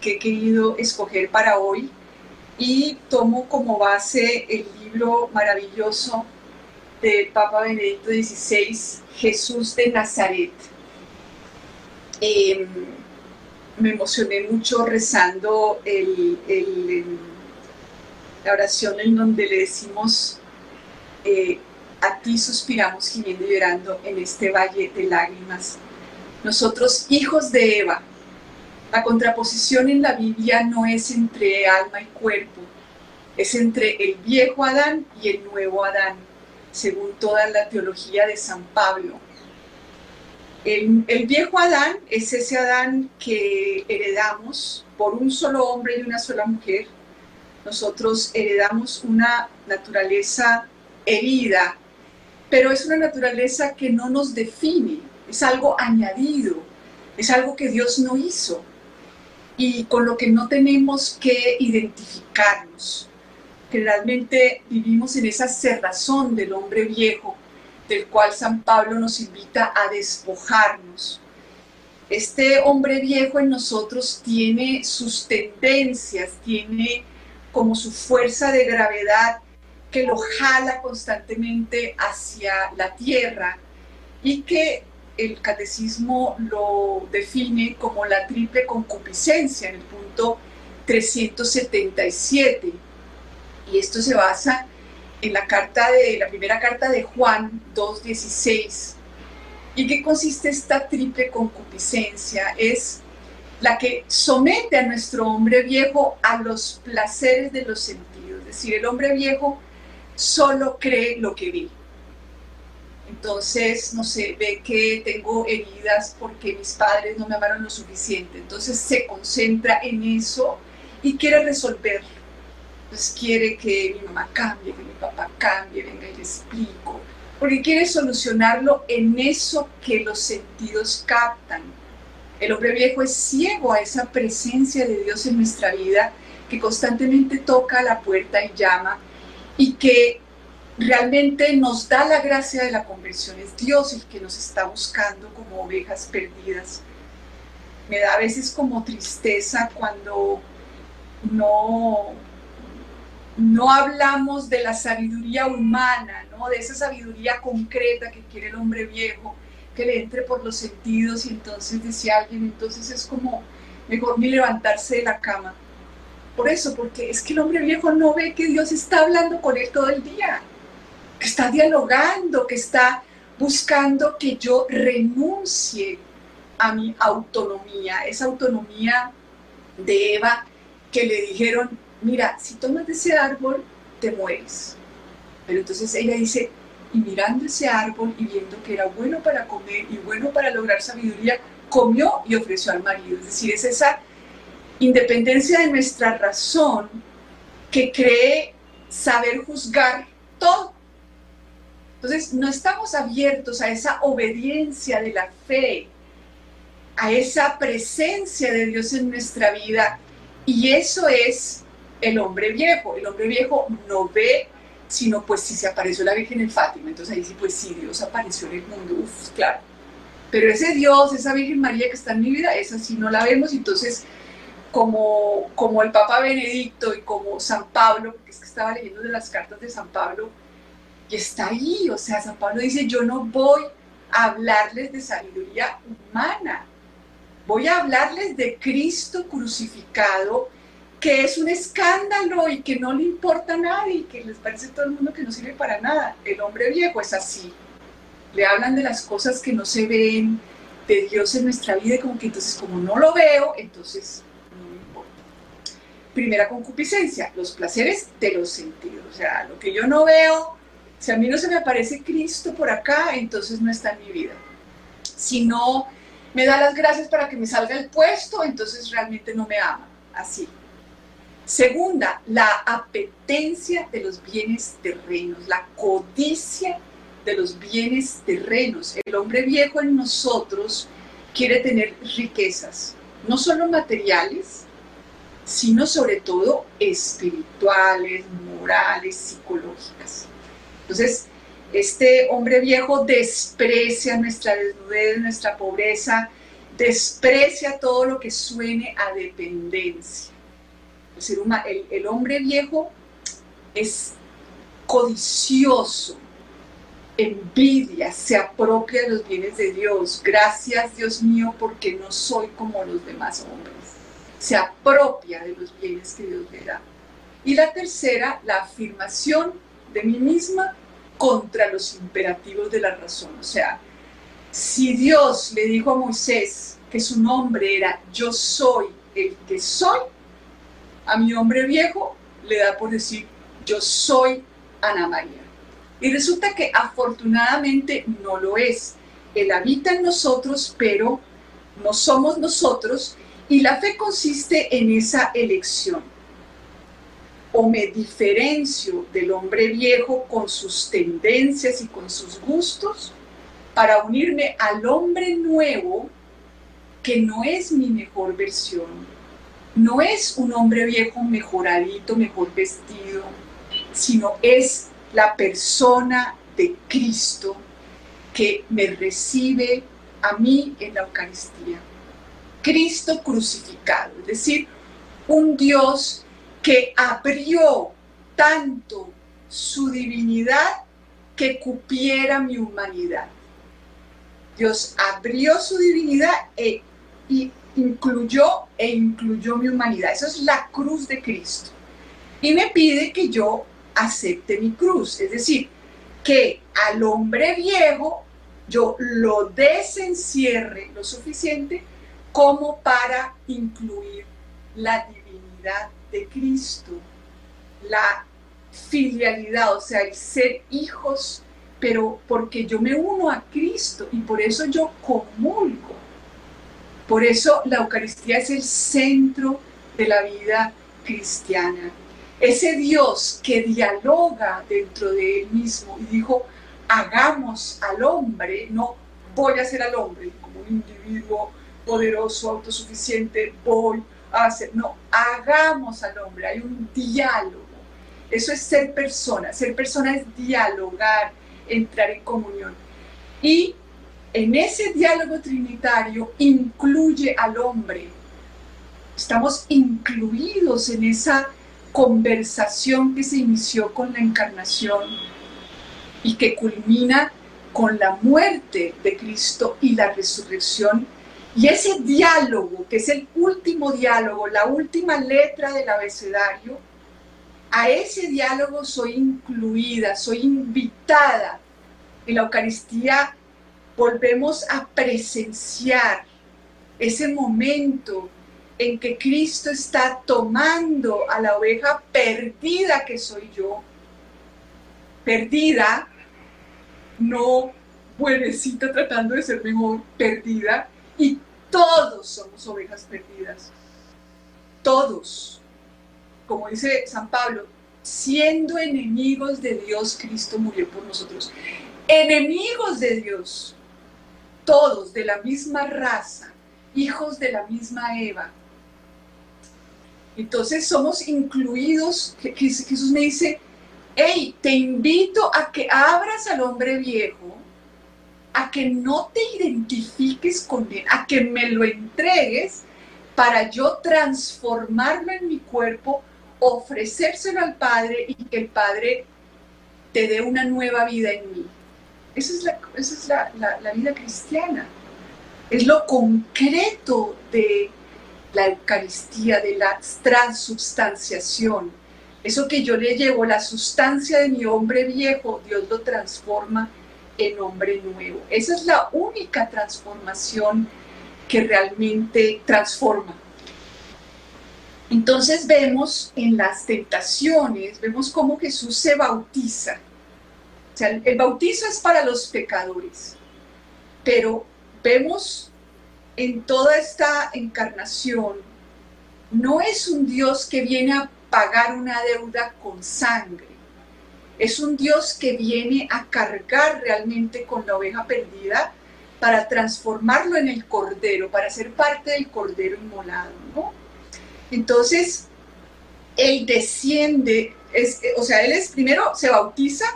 que he querido escoger para hoy y tomo como base el libro maravilloso del Papa Benedicto XVI, Jesús de Nazaret. Em, me emocioné mucho rezando la oración en donde le decimos, eh, a ti suspiramos gimiendo y llorando en este valle de lágrimas. Nosotros, hijos de Eva, la contraposición en la Biblia no es entre alma y cuerpo, es entre el viejo Adán y el nuevo Adán, según toda la teología de San Pablo. El, viejo Adán es ese Adán que heredamos por un solo hombre y una sola mujer. Nosotros heredamos una naturaleza herida, pero es una naturaleza que no nos define, es algo añadido, es algo que Dios no hizo y con lo que no tenemos que identificarnos. Generalmente vivimos en esa cerrazón del hombre viejo, del cual San Pablo nos invita a despojarnos. Este hombre viejo en nosotros tiene sus tendencias, tiene como su fuerza de gravedad que lo jala constantemente hacia la tierra y que el catecismo lo define como la triple concupiscencia en el punto 377. Y esto se basa en la carta de la primera carta de Juan 2:16. ¿Y qué consiste esta triple concupiscencia? Es la que somete a nuestro hombre viejo a los placeres de los sentidos. Es decir, el hombre viejo solo cree lo que ve. Entonces, no sé, ve que tengo heridas porque mis padres no me amaron lo suficiente. Entonces se concentra en eso y quiere resolverlo. Entonces quiere que mi mamá cambie, que mi papá cambie, venga y le explico. Porque quiere solucionarlo en eso que los sentidos captan. El hombre viejo es ciego a esa presencia de Dios en nuestra vida que constantemente toca la puerta y llama y que realmente nos da la gracia de la conversión. Es Dios el que nos está buscando como ovejas perdidas. Me da a veces como tristeza cuando no, no hablamos de la sabiduría humana, ¿no? de esa sabiduría concreta que quiere el hombre viejo, que le entre por los sentidos y entonces decía alguien, entonces es como mejor ni levantarse de la cama por eso, porque es que el hombre viejo no ve que Dios está hablando con él todo el día, está dialogando, que está buscando que yo renuncie a mi autonomía, esa autonomía de Eva que le dijeron, mira, si tomas de ese árbol, te mueres. Pero entonces ella dice, y mirando ese árbol y viendo que era bueno para comer y bueno para lograr sabiduría, comió y ofreció al marido. Es decir, es esa independencia de nuestra razón que cree saber juzgar todo. Entonces, no estamos abiertos a esa obediencia de la fe, a esa presencia de Dios en nuestra vida. Y eso es el hombre viejo. El hombre viejo no ve, sino pues si se apareció la Virgen en Fátima. Entonces ahí sí, pues sí, Dios apareció en el mundo. Uf, claro. Pero ese Dios, esa Virgen María que está en mi vida, esa sí no la vemos. Entonces como, como el Papa Benedicto y como San Pablo, porque es que estaba leyendo de las cartas de San Pablo, y está ahí, o sea, San Pablo dice, yo no voy a hablarles de sabiduría humana, voy a hablarles de Cristo crucificado, que es un escándalo y que no le importa a nadie, que les parece a todo el mundo que no sirve para nada. El hombre viejo es así. Le hablan de las cosas que no se ven, de Dios en nuestra vida, y como que entonces como no lo veo, entonces primera concupiscencia, los placeres de los sentidos. O sea, lo que yo no veo, si a mí no se me aparece Cristo por acá, entonces no está en mi vida. Si no me da las gracias para que me salga el puesto, entonces realmente no me ama. Así. Segunda, la apetencia de los bienes terrenos, la codicia de los bienes terrenos. El hombre viejo en nosotros quiere tener riquezas, no solo materiales, sino sobre todo espirituales, morales, psicológicas. Entonces, este hombre viejo desprecia nuestra desnudez, nuestra pobreza, desprecia todo lo que suene a dependencia. El, hombre viejo es codicioso, envidia, se apropia de los bienes de Dios. Gracias, Dios mío, porque no soy como los demás hombres. Se apropia de los bienes que Dios le da. Y la tercera, la afirmación de mí misma contra los imperativos de la razón. O sea, si Dios le dijo a Moisés que su nombre era yo soy el que soy, a mi hombre viejo le da por decir yo soy Ana María. Y resulta que afortunadamente no lo es. Él habita en nosotros, pero no somos nosotros. Y la fe consiste en esa elección o me diferencio del hombre viejo con sus tendencias y con sus gustos para unirme al hombre nuevo que no es mi mejor versión, no es un hombre viejo mejoradito, mejor vestido, sino es la persona de Cristo que me recibe a mí en la Eucaristía. Cristo crucificado, es decir, un Dios que abrió tanto su divinidad que cupiera mi humanidad. Dios abrió su divinidad e, incluyó e incluyó mi humanidad. Esa es la cruz de Cristo. Y me pide que yo acepte mi cruz, es decir, que al hombre viejo yo lo desencierre lo suficiente como para incluir la divinidad de Cristo, la filialidad, o sea, el ser hijos, pero porque yo me uno a Cristo y por eso yo comulgo. Por eso la Eucaristía es el centro de la vida cristiana. Ese Dios que dialoga dentro de él mismo y dijo, hagamos al hombre, no voy a ser al hombre como un individuo poderoso, autosuficiente, voy no, hagamos al hombre, hay un diálogo. Eso es ser persona, ser persona es dialogar, entrar en comunión. Y en ese diálogo trinitario incluye al hombre. Estamos incluidos en esa conversación que se inició con la encarnación y que culmina con la muerte de Cristo y la resurrección y ese diálogo, que es el último diálogo, la última letra del abecedario, a ese diálogo soy incluida, soy invitada. En la Eucaristía volvemos a presenciar ese momento en que Cristo está tomando a la oveja perdida que soy yo, perdida, no buenecita tratando de ser mejor, perdida, y todos somos ovejas perdidas. Todos. Como dice San Pablo, siendo enemigos de Dios, Cristo murió por nosotros. Enemigos de Dios. Todos de la misma raza, hijos de la misma Eva. Entonces somos incluidos, Jesús me dice, hey, te invito a que abras al hombre viejo a que no te identifiques con él, a que me lo entregues para yo transformarlo en mi cuerpo, ofrecérselo al Padre y que el Padre te dé una nueva vida en mí. Esa es la, la vida cristiana. Es lo concreto de la Eucaristía, de la transubstanciación. Eso que yo le llevo, la sustancia de mi hombre viejo, Dios lo transforma en hombre nuevo. Esa es la única transformación que realmente transforma. Entonces vemos en las tentaciones, vemos cómo Jesús se bautiza. O sea, el bautizo es para los pecadores, pero vemos en toda esta encarnación, no es un Dios que viene a pagar una deuda con sangre, es un Dios que viene a cargar realmente con la oveja perdida para transformarlo en el cordero, para ser parte del cordero inmolado, ¿no? Entonces, él desciende, es, o sea, él es primero se bautiza,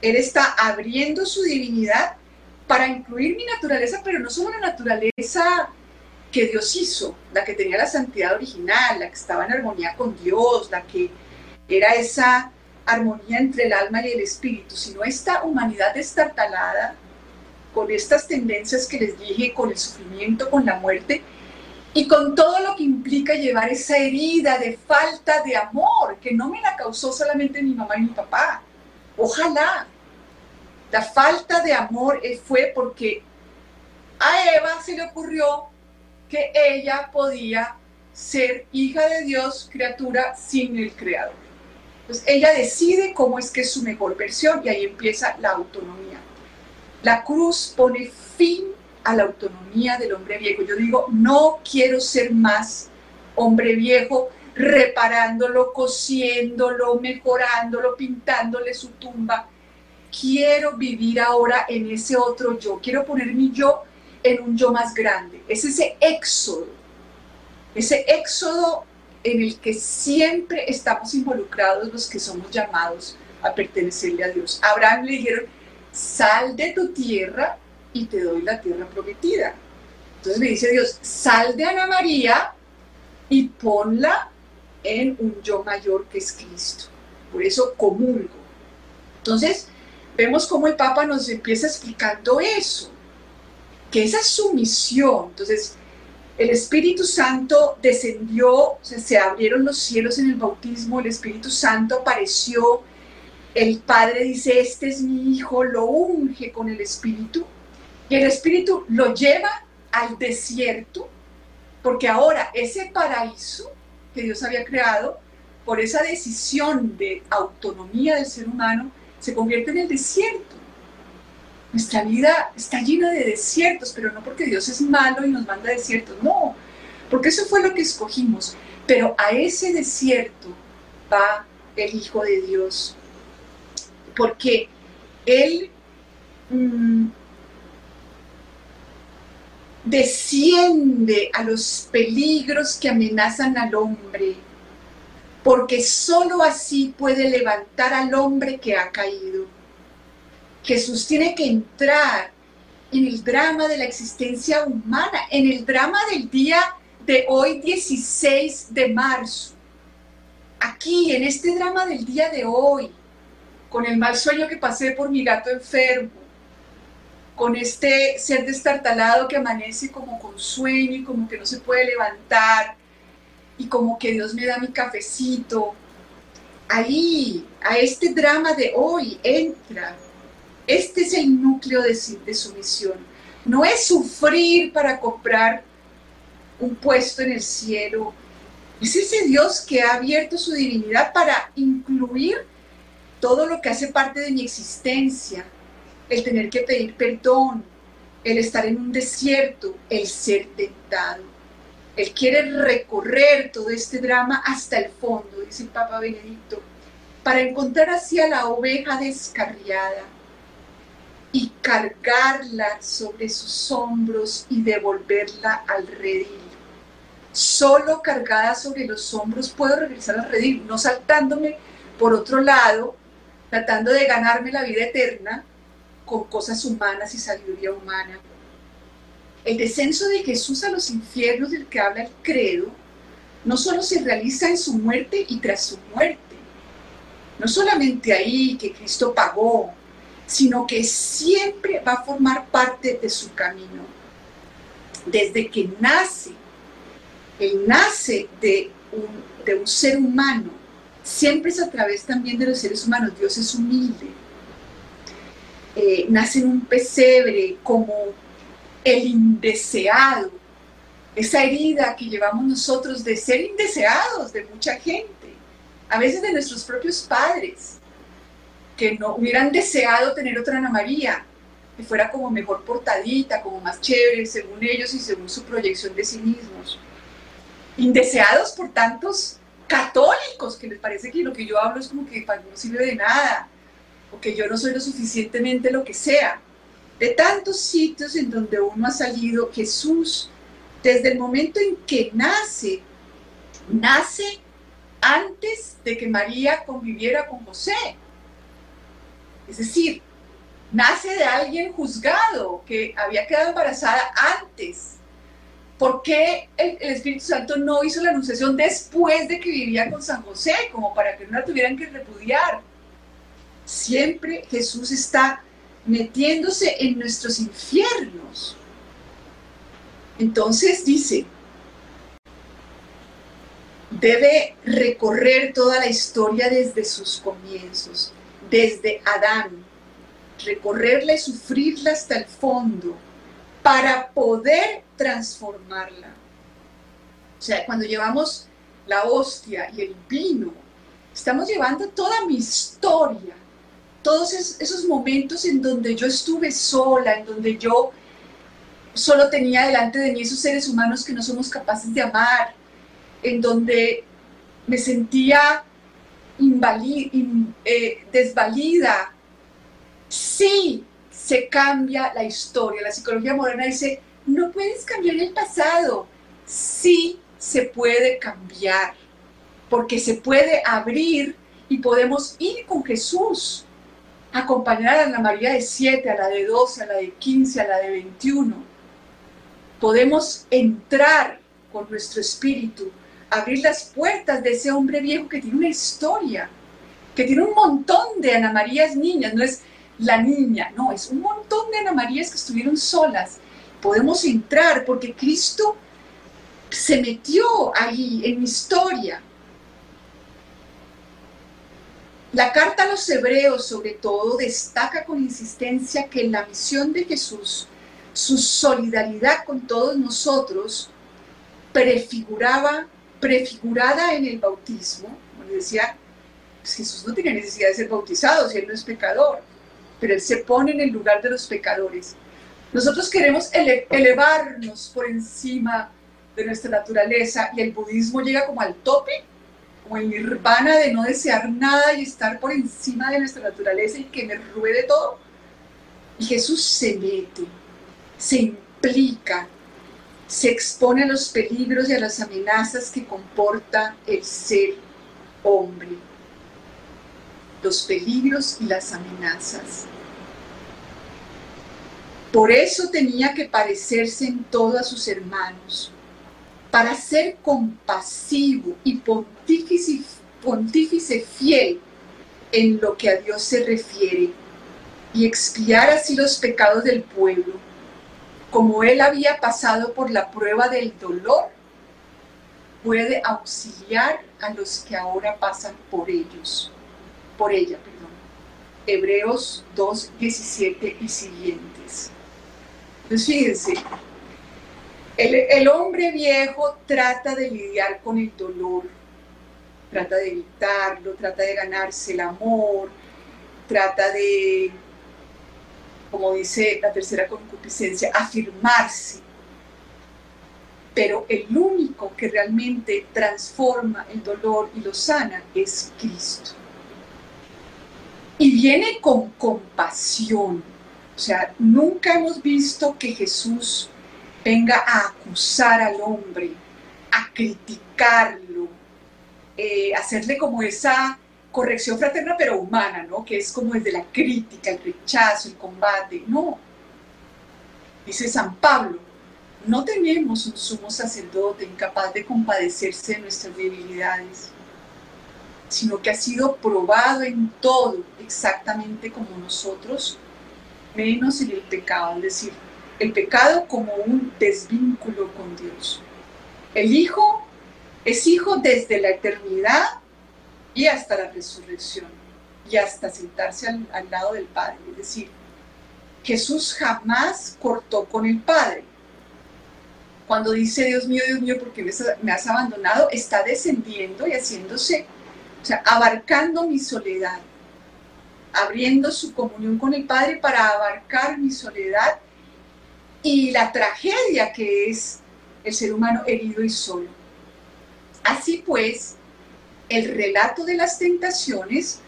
él está abriendo su divinidad para incluir mi naturaleza, pero no solo la naturaleza que Dios hizo, la que tenía la santidad original, la que estaba en armonía con Dios, la que era esa armonía entre el alma y el espíritu, sino esta humanidad destartalada, con estas tendencias que les dije, con el sufrimiento, con la muerte, y con todo lo que implica llevar esa herida de falta de amor, que no me la causó solamente mi mamá y mi papá. Ojalá. La falta de amor fue porque a Eva se le ocurrió que ella podía ser hija de Dios, criatura sin el Creador. Entonces ella decide cómo es que es su mejor versión y ahí empieza la autonomía. La cruz pone fin a la autonomía del hombre viejo. Yo digo, no quiero ser más hombre viejo reparándolo, cosiéndolo, mejorándolo, pintándole su tumba. Quiero vivir ahora en ese otro yo. Quiero poner mi yo en un yo más grande. Es ese éxodo, ese éxodo en el que siempre estamos involucrados los que somos llamados a pertenecerle a Dios. Abraham le dijeron, sal de tu tierra y te doy la tierra prometida. Entonces me dice Dios, sal de Ana María y ponla en un yo mayor que es Cristo. Por eso comulgo. Entonces, vemos cómo el Papa nos empieza explicando eso que esa es su misión. Entonces, el Espíritu Santo descendió, se abrieron los cielos en el bautismo, el Espíritu Santo apareció, el Padre dice, este es mi Hijo, lo unge con el Espíritu, y el Espíritu lo lleva al desierto, porque ahora ese paraíso que Dios había creado, por esa decisión de autonomía del ser humano, se convierte en el desierto. Nuestra vida está llena de desiertos, pero no porque Dios es malo y nos manda desiertos, no, porque eso fue lo que escogimos. Pero a ese desierto va el Hijo de Dios, porque Él mm, desciende a los peligros que amenazan al hombre, porque sólo así puede levantar al hombre que ha caído. Jesús tiene que entrar en el drama de la existencia humana, en el drama del día de hoy 16 de marzo. Aquí, en este drama del día de hoy, con el mal sueño que pasé por mi gato enfermo, con este ser destartalado que amanece como con sueño y como que no se puede levantar, y como que Dios me da mi cafecito. Ahí, a este drama de hoy, entra este es el núcleo de, su misión. No es sufrir para comprar un puesto en el cielo. Es ese Dios que ha abierto su divinidad para incluir todo lo que hace parte de mi existencia. El tener que pedir perdón, el estar en un desierto, el ser tentado. Él quiere recorrer todo este drama hasta el fondo, dice el Papa Benedicto, para encontrar así a la oveja descarriada y cargarla sobre sus hombros y devolverla al redil. Solo cargada sobre los hombros puedo regresar al redil, no saltándome por otro lado, tratando de ganarme la vida eterna con cosas humanas y sabiduría humana. El descenso de Jesús a los infiernos del que habla el credo no solo se realiza en su muerte y tras su muerte, no solamente ahí que Cristo pagó sino que siempre va a formar parte de su camino. Desde que nace, él nace de un, de un ser humano, siempre es a través también de los seres humanos. Dios es humilde. Eh, nace en un pesebre como el indeseado, esa herida que llevamos nosotros de ser indeseados de mucha gente, a veces de nuestros propios padres que no hubieran deseado tener otra Ana María, que fuera como mejor portadita, como más chévere, según ellos y según su proyección de sí mismos. Indeseados por tantos católicos, que les parece que lo que yo hablo es como que no sirve de nada, o que yo no soy lo suficientemente lo que sea. De tantos sitios en donde uno ha salido, Jesús, desde el momento en que nace, nace antes de que María conviviera con José es decir, nace de alguien juzgado que había quedado embarazada antes ¿Por qué el, Espíritu Santo no hizo la anunciación después de que vivía con San José, como para que no la tuvieran que repudiar? Siempre Jesús está metiéndose en nuestros infiernos. Entonces dice, debe recorrer toda la historia desde sus comienzos, desde Adán, recorrerla y sufrirla hasta el fondo para poder transformarla. O sea, cuando llevamos la hostia y el vino, estamos llevando toda mi historia, todos esos momentos en donde yo estuve sola, en donde yo solo tenía delante de mí esos seres humanos que no somos capaces de amar, en donde me sentía eh, desvalida. Sí, se cambia la historia. La psicología moderna dice, no puedes cambiar el pasado. Sí se puede cambiar, porque se puede abrir y podemos ir con Jesús, acompañar a la María de 7, a la de 12, a la de 15, a la de 21. Podemos entrar con nuestro espíritu, abrir las puertas de ese hombre viejo que tiene una historia, que tiene un montón de Ana Marías niñas, no es la niña, no, es un montón de Ana Marías que estuvieron solas. Podemos entrar porque Cristo se metió ahí en mi historia. La carta a los hebreos, sobre todo, destaca con insistencia que la misión de Jesús, su solidaridad con todos nosotros, prefiguraba, prefigurada en el bautismo, como decía, pues Jesús no tenía necesidad de ser bautizado si él no es pecador pero Él se pone en el lugar de los pecadores. Nosotros queremos elevarnos por encima de nuestra naturaleza y el budismo llega como al tope, como el nirvana de no desear nada y estar por encima de nuestra naturaleza y que me ruede todo. Y Jesús se mete, se implica, se expone a los peligros y a las amenazas que comporta el ser hombre los peligros y las amenazas. Por eso tenía que parecerse en todo a sus hermanos, para ser compasivo y pontífice, pontífice fiel en lo que a Dios se refiere y expiar así los pecados del pueblo, como él había pasado por la prueba del dolor, puede auxiliar a los que ahora pasan por ellos por ella, perdón. Hebreos 2, 17 y siguientes. Entonces fíjense, el, el, hombre viejo trata de lidiar con el dolor, trata de evitarlo, trata de ganarse el amor, trata de, como dice la tercera concupiscencia, afirmarse. Pero el único que realmente transforma el dolor y lo sana es Cristo y viene con compasión. O sea, nunca hemos visto que Jesús venga a acusar al hombre, a criticarlo, eh, hacerle como esa corrección fraterna pero humana, ¿no? Que es como desde la crítica, el rechazo, el combate. No. Dice San Pablo, no tenemos un sumo sacerdote incapaz de compadecerse de nuestras debilidades sino que ha sido probado en todo exactamente como nosotros, menos en el pecado, es decir, el pecado como un desvínculo con Dios. El Hijo es Hijo desde la eternidad y hasta la resurrección y hasta sentarse al, lado del Padre. Es decir, Jesús jamás cortó con el Padre. Cuando dice, Dios mío, Dios mío, porque me has abandonado? Está descendiendo y haciéndose o sea, abarcando mi soledad, abriendo su comunión con el Padre para abarcar mi soledad y la tragedia que es el ser humano herido y solo. Así pues, el relato de las tentaciones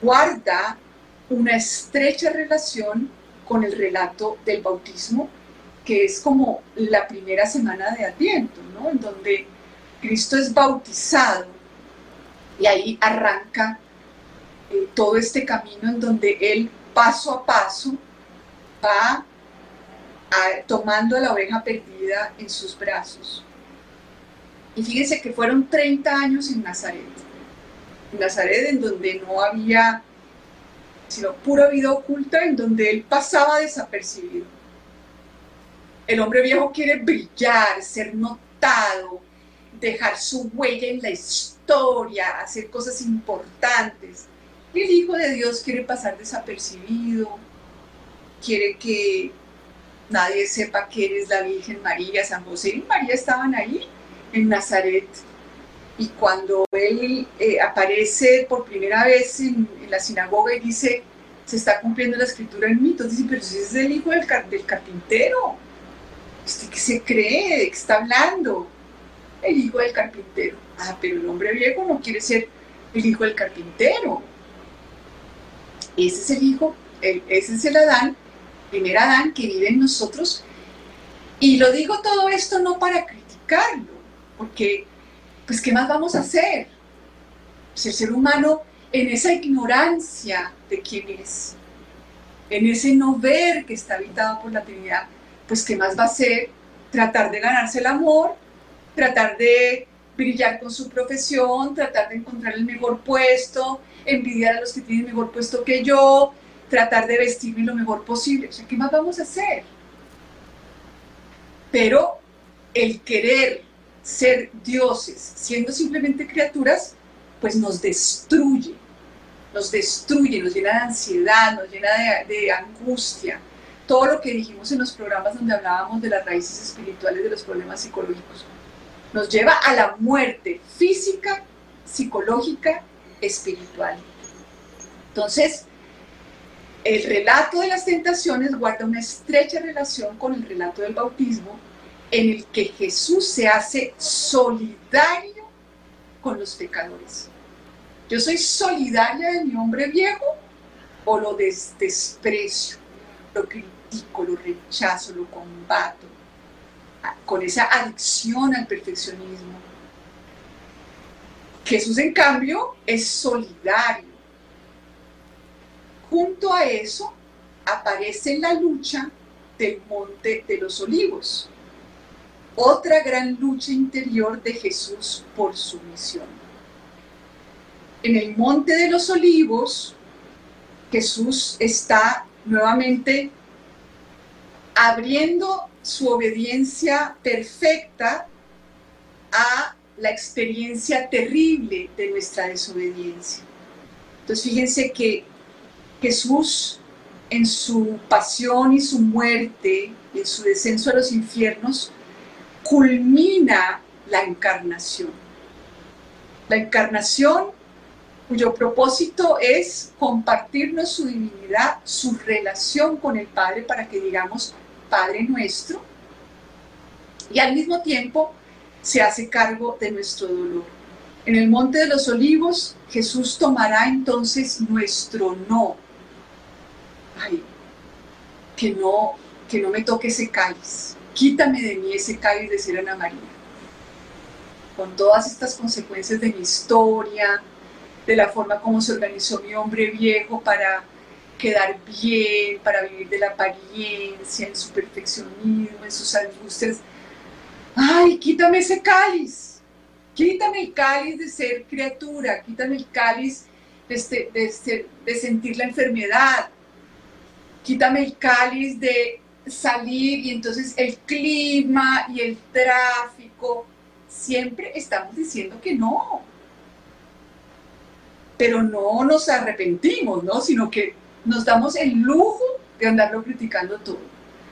guarda una estrecha relación con el relato del bautismo, que es como la primera semana de Adviento, ¿no? En donde Cristo es bautizado y ahí arranca eh, todo este camino en donde él paso a paso va tomando a la oveja perdida en sus brazos. Y fíjense que fueron 30 años en Nazaret. En Nazaret en donde no había sino pura vida oculta, en donde él pasaba desapercibido. El hombre viejo quiere brillar, ser notado, dejar su huella en la historia, hacer cosas importantes. El Hijo de Dios quiere pasar desapercibido, quiere que nadie sepa que eres la Virgen María, San José y María estaban ahí en Nazaret. Y cuando él eh, aparece por primera vez en, la sinagoga y dice, se está cumpliendo la escritura en mí, entonces dice, pero si es el hijo del, del carpintero, ¿usted qué se cree? ¿De qué está hablando? El hijo del carpintero. Ah, pero el hombre viejo no quiere ser el hijo del carpintero. Ese es el hijo, ese es el Adán primer Adán que vive en nosotros. Y lo digo todo esto no para criticarlo, porque, pues, ¿qué más vamos a hacer? Pues el ser humano en esa ignorancia de quién es, en ese no ver que está habitado por la Trinidad, pues, ¿qué más va a hacer? Tratar de ganarse el amor, tratar de brillar con su profesión, tratar de encontrar el mejor puesto, envidiar a los que tienen mejor puesto que yo, tratar de vestirme lo mejor posible. O sea, ¿qué más vamos a hacer? Pero el querer ser dioses siendo simplemente criaturas, pues nos destruye, nos destruye, nos llena de ansiedad, nos llena de, de angustia. Todo lo que dijimos en los programas donde hablábamos de las raíces espirituales de los problemas psicológicos, nos lleva a la muerte física, psicológica, espiritual. Entonces, el relato de las tentaciones guarda una estrecha relación con el relato del bautismo, en el que Jesús se hace solidario con los pecadores. Yo soy solidaria de mi hombre viejo o lo desprecio, lo critico, lo rechazo, lo combato, ah, con esa adicción al perfeccionismo. Jesús, en cambio, es solidario Junto a eso aparece la lucha del Monte de los Olivos, otra gran lucha interior de Jesús por su misión. En el Monte de los Olivos, Jesús está nuevamente abriendo su obediencia perfecta a la experiencia terrible de nuestra desobediencia. Entonces fíjense que Jesús en su pasión y su muerte, en su descenso a los infiernos, culmina la encarnación. La encarnación cuyo propósito es compartirnos su divinidad, su relación con el Padre para que digamos Padre nuestro, y al mismo tiempo se hace cargo de nuestro dolor. En el Monte de los Olivos, Jesús tomará entonces nuestro no, ay, que no, que no me toque ese cáliz, quítame de mí ese cáliz, de ser Ana María. Con todas estas consecuencias de mi historia, de la forma como se organizó mi hombre viejo para quedar bien, para vivir de la apariencia, en su perfeccionismo, en sus angustias. Ay, quítame ese cáliz, quítame el cáliz de ser criatura, quítame el cáliz de, este, de, de sentir la enfermedad, quítame el cáliz de salir y entonces el clima y el tráfico, siempre estamos diciendo que no. Pero no nos arrepentimos, ¿no? Sino que nos damos el lujo de andarlo criticando todo.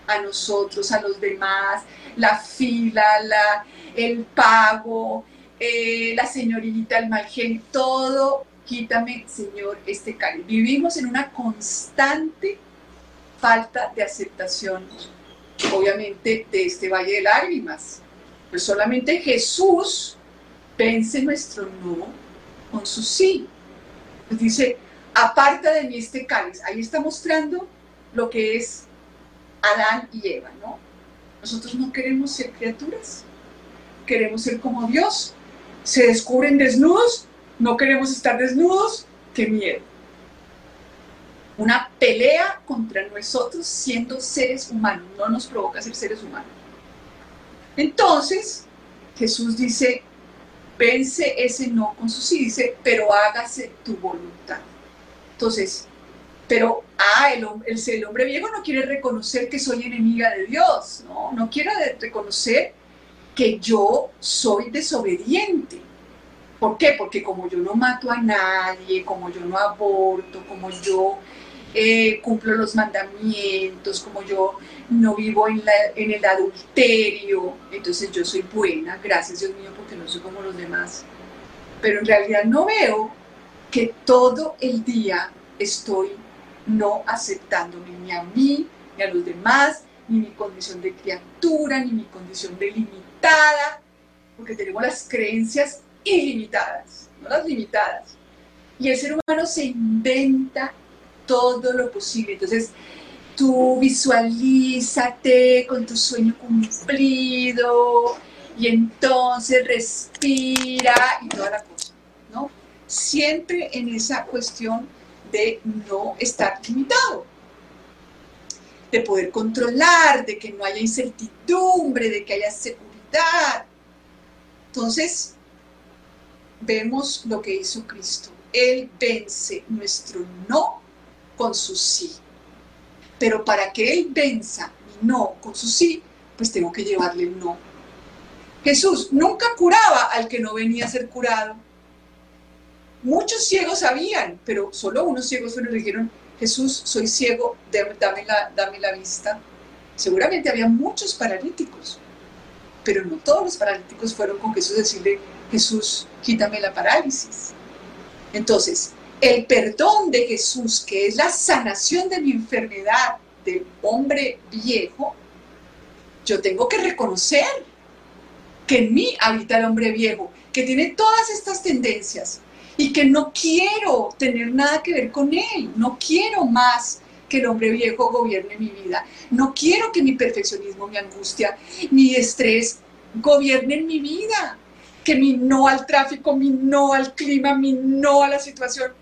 A nosotros, a los demás, la fila, la, el pago, eh, la señorita, el mal todo, quítame, Señor, este cáliz. Vivimos en una constante falta de aceptación, obviamente, de este valle de lágrimas. Pues solamente Jesús vence nuestro no con su sí. Nos dice, aparta de mí este cáliz. Ahí está mostrando lo que es Adán y Eva, ¿no? Nosotros no queremos ser criaturas, queremos ser como Dios. Se descubren desnudos, no queremos estar desnudos, qué miedo. Una pelea contra nosotros siendo seres humanos, no nos provoca ser seres humanos. Entonces, Jesús dice, vence ese no con su sí, dice, pero hágase tu voluntad. Entonces, pero, ah, el, el, el, hombre viejo no quiere reconocer que soy enemiga de Dios, no, no quiere reconocer que yo soy desobediente. ¿Por qué? Porque como yo no mato a nadie, como yo no aborto, como yo eh, cumplo los mandamientos, como yo no vivo en, en el adulterio, entonces yo soy buena, gracias Dios mío, porque no soy como los demás. Pero en realidad no veo que todo el día estoy no aceptándome ni a mí, ni a los demás, ni mi condición de criatura, ni mi condición de limitada, porque tenemos las creencias ilimitadas, no las limitadas. Y el ser humano se inventa todo lo posible. Entonces, tú visualízate con tu sueño cumplido y entonces respira y toda la cosa, ¿no? Siempre en esa cuestión de no estar limitado, de poder controlar, de que no haya incertidumbre, de que haya seguridad. Entonces, vemos lo que hizo Cristo. Él vence nuestro no con su sí. Pero para que Él venza mi no con su sí, pues tengo que llevarle el no. Jesús nunca curaba al que no venía a ser curado. Muchos ciegos sabían, pero solo unos ciegos fueron y dijeron, Jesús, soy ciego, dame la, dame la vista. Seguramente había muchos paralíticos, pero no todos los paralíticos fueron con Jesús a decirle, Jesús, quítame la parálisis. Entonces, el perdón de Jesús, que es la sanación de mi enfermedad del hombre viejo, yo tengo que reconocer que en mí habita el hombre viejo, que tiene todas estas tendencias y que no quiero tener nada que ver con él, no quiero más que el hombre viejo gobierne mi vida, no quiero que mi perfeccionismo, mi angustia, mi estrés gobiernen mi vida, que mi no al tráfico, mi no al clima, mi no a la situación,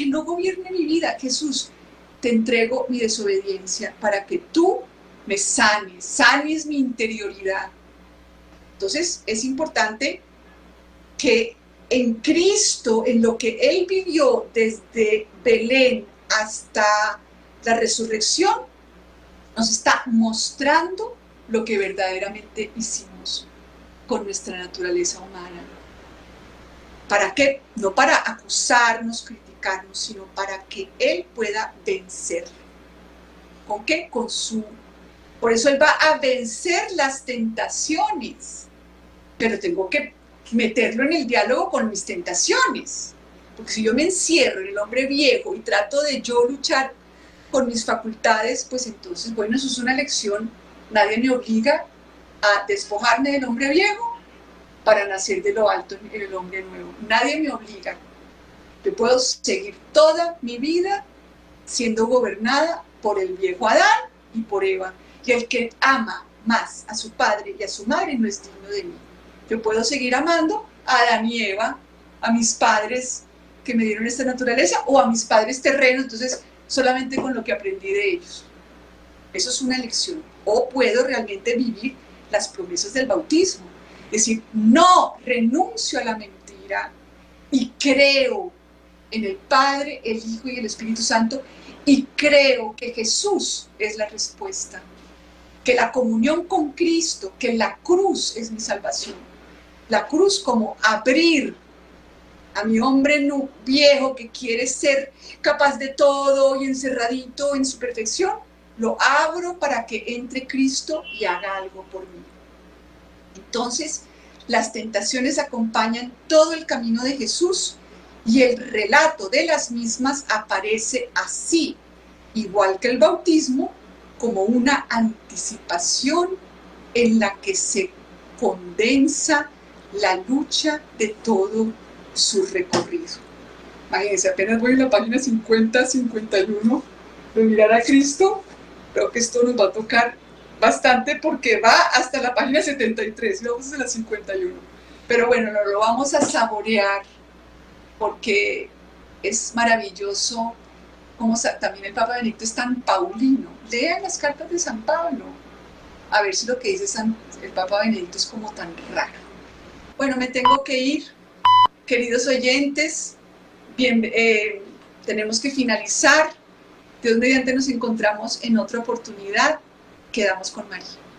que no gobierne mi vida. Jesús, te entrego mi desobediencia para que tú me sanes, sanes mi interioridad. Entonces es importante que en Cristo, en lo que Él vivió desde Belén hasta la resurrección, nos está mostrando lo que verdaderamente hicimos con nuestra naturaleza humana. ¿Para qué? No para acusarnos, criticarnos, sino para que Él pueda vencer. ¿Con qué? Con su... Por eso Él va a vencer las tentaciones, pero tengo que meterlo en el diálogo con mis tentaciones. Porque si yo me encierro en el hombre viejo y trato de yo luchar con mis facultades, pues entonces, bueno, eso es una lección. Nadie me obliga a despojarme del hombre viejo para nacer de lo alto en el hombre nuevo. Nadie me obliga. Yo puedo seguir toda mi vida siendo gobernada por el viejo Adán y por Eva. Y el que ama más a su padre y a su madre no es digno de mí. Yo puedo seguir amando a Adán y Eva, a mis padres que me dieron esta naturaleza o a mis padres terrenos, entonces solamente con lo que aprendí de ellos. Eso es una elección. O puedo realmente vivir las promesas del bautismo. Es decir, no renuncio a la mentira y creo en el Padre, el Hijo y el Espíritu Santo y creo que Jesús es la respuesta, que la comunión con Cristo, que la cruz es mi salvación. La cruz como abrir a mi hombre viejo que quiere ser capaz de todo y encerradito en su perfección, lo abro para que entre Cristo y haga algo por mí. Entonces, las tentaciones acompañan todo el camino de Jesús y el relato de las mismas aparece así, igual que el bautismo, como una anticipación en la que se condensa la lucha de todo su recorrido. Imagínense, apenas voy a la página 50-51 de mirar a Cristo, creo que esto nos va a tocar bastante porque va hasta la página 73 y vamos a la 51. Pero bueno, lo vamos a saborear porque es maravilloso como también el Papa Benedicto es tan paulino. Lean las cartas de San Pablo, a ver si lo que dice San, el Papa Benedicto es como tan raro. Bueno, me tengo que ir, queridos oyentes, bien, eh, tenemos que finalizar. Dios mediante nos encontramos en otra oportunidad. Quedamos con María.